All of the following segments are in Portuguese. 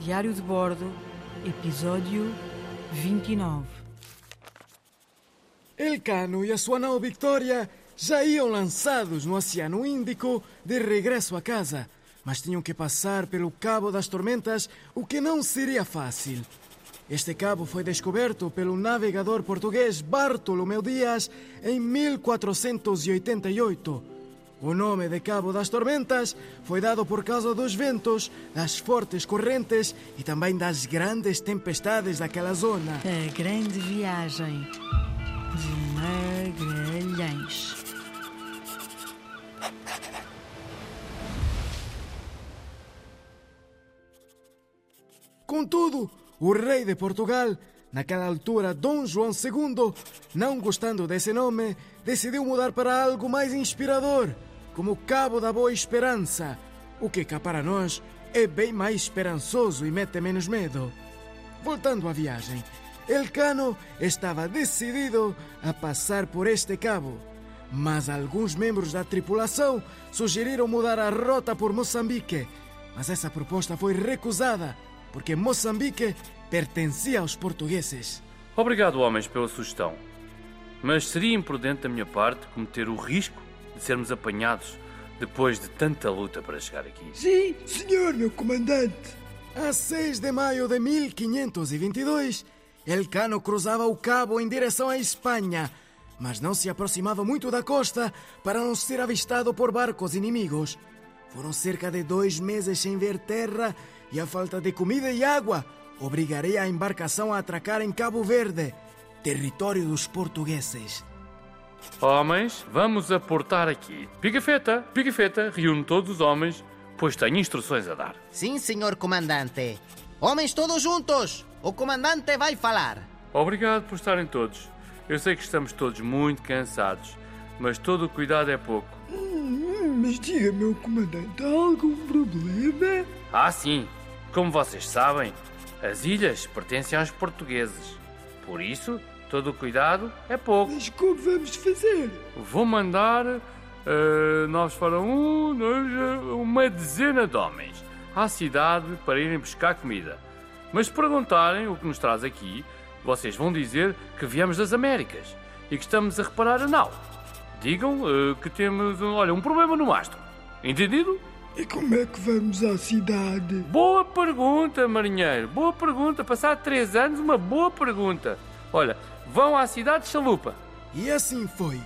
Diário de Bordo, episódio 29. Elcano e a sua nau Victoria já iam lançados no Oceano Índico de regresso a casa, mas tinham que passar pelo Cabo das Tormentas, o que não seria fácil. Este cabo foi descoberto pelo navegador português Bartolomeu Dias em 1488. O nome de Cabo das Tormentas foi dado por causa dos ventos, das fortes correntes e também das grandes tempestades daquela zona. A grande viagem de Magalhães. Contudo, o rei de Portugal, naquela altura Dom João II, não gostando desse nome, decidiu mudar para algo mais inspirador, como Cabo da Boa Esperança, o que cá para nós é bem mais esperançoso e mete menos medo. Voltando à viagem, Elcano estava decidido a passar por este cabo, mas alguns membros da tripulação sugeriram mudar a rota por Moçambique, mas essa proposta foi recusada porque Moçambique pertencia aos portugueses. Obrigado, homens, pela sugestão. Mas seria imprudente da minha parte cometer o risco de sermos apanhados depois de tanta luta para chegar aqui. Sim, senhor, meu comandante. A 6 de maio de 1522, Elcano cruzava o cabo em direção à Espanha, mas não se aproximava muito da costa para não ser avistado por barcos inimigos. Foram cerca de dois meses sem ver terra e a falta de comida e água obrigaria a embarcação a atracar em Cabo Verde, território dos portugueses. Homens, vamos aportar aqui. Pigafetta, Pigafetta, reúne todos os homens, pois tenho instruções a dar. Sim, senhor comandante. Homens todos juntos! O comandante vai falar. Obrigado por estarem todos. Eu sei que estamos todos muito cansados, mas todo o cuidado é pouco. Hum, mas diga, meu comandante, há algum problema? Ah, sim. Como vocês sabem, as ilhas pertencem aos portugueses. Por isso, todo o cuidado é pouco. Mas como vamos fazer? Vou mandar. Uh, nós foram um, dois, uma dezena de homens à cidade para irem buscar comida. Mas se perguntarem o que nos traz aqui, vocês vão dizer que viemos das Américas e que estamos a reparar a nau. Digam uh, que temos, olha, um problema no mastro. Entendido? E como é que vamos à cidade? Boa pergunta, marinheiro. Boa pergunta. Passado três anos, uma boa pergunta. Olha, vão à cidade de Chalupa. E assim foi.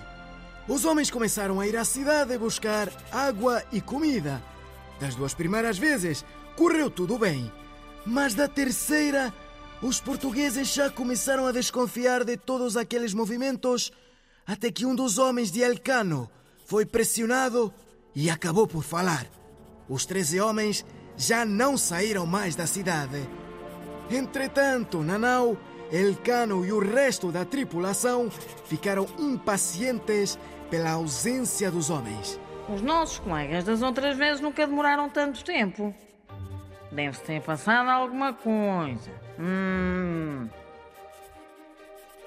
Os homens começaram a ir à cidade buscar água e comida. Das duas primeiras vezes, correu tudo bem. Mas da terceira, os portugueses já começaram a desconfiar de todos aqueles movimentos, até que um dos homens de Elcano foi pressionado e acabou por falar. Os treze homens já não saíram mais da cidade. Entretanto, Nanau, Elcano e o resto da tripulação ficaram impacientes pela ausência dos homens. Os nossos colegas das outras vezes nunca demoraram tanto tempo. Deve ter passado alguma coisa. Hum.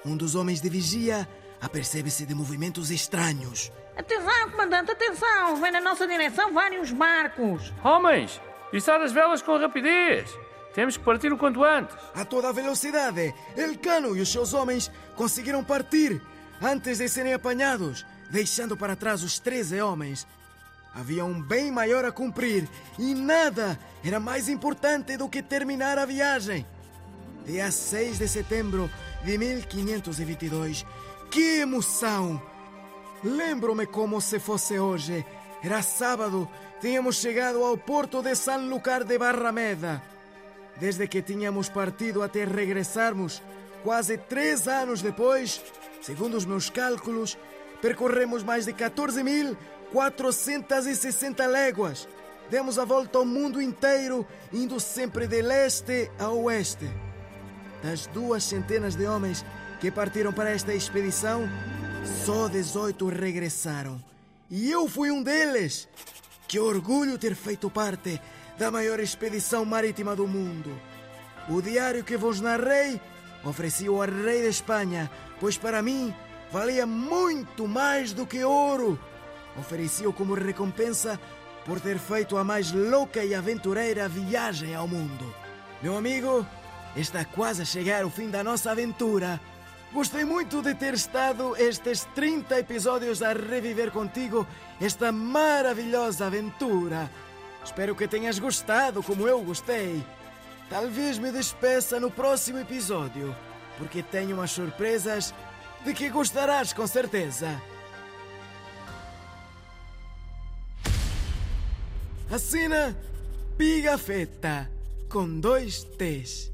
Um dos homens de vigia apercebe-se de movimentos estranhos. Atenção, comandante, atenção! Vem na nossa direção vários barcos. Homens, içar as velas com rapidez. Temos que partir o quanto antes. A toda velocidade, Elcano e os seus homens conseguiram partir antes de serem apanhados, deixando para trás os 13 homens. Havia um bem maior a cumprir e nada era mais importante do que terminar a viagem. Dia 6 de setembro de 1522. Que emoção! Lembro-me como se fosse hoje. Era sábado, tínhamos chegado ao porto de San Lucar de Barrameda. Desde que tínhamos partido até regressarmos, quase três anos depois, segundo os meus cálculos, percorremos mais de 14.460 léguas. Demos a volta ao mundo inteiro, indo sempre de leste a oeste. Das duas centenas de homens que partiram para esta expedição, só 18 regressaram. E eu fui um deles. Que orgulho ter feito parte da maior expedição marítima do mundo. O diário que vos narrei ofereci-o ao rei de Espanha, pois para mim valia muito mais do que ouro. Ofereci-o como recompensa por ter feito a mais louca e aventureira viagem ao mundo. Meu amigo, está quase a chegar o fim da nossa aventura. Gostei muito de ter estado estes 30 episódios a reviver contigo esta maravilhosa aventura. Espero que tenhas gostado como eu gostei. Talvez me despeça no próximo episódio, porque tenho umas surpresas de que gostarás com certeza. Assina Pigafetta com dois T's.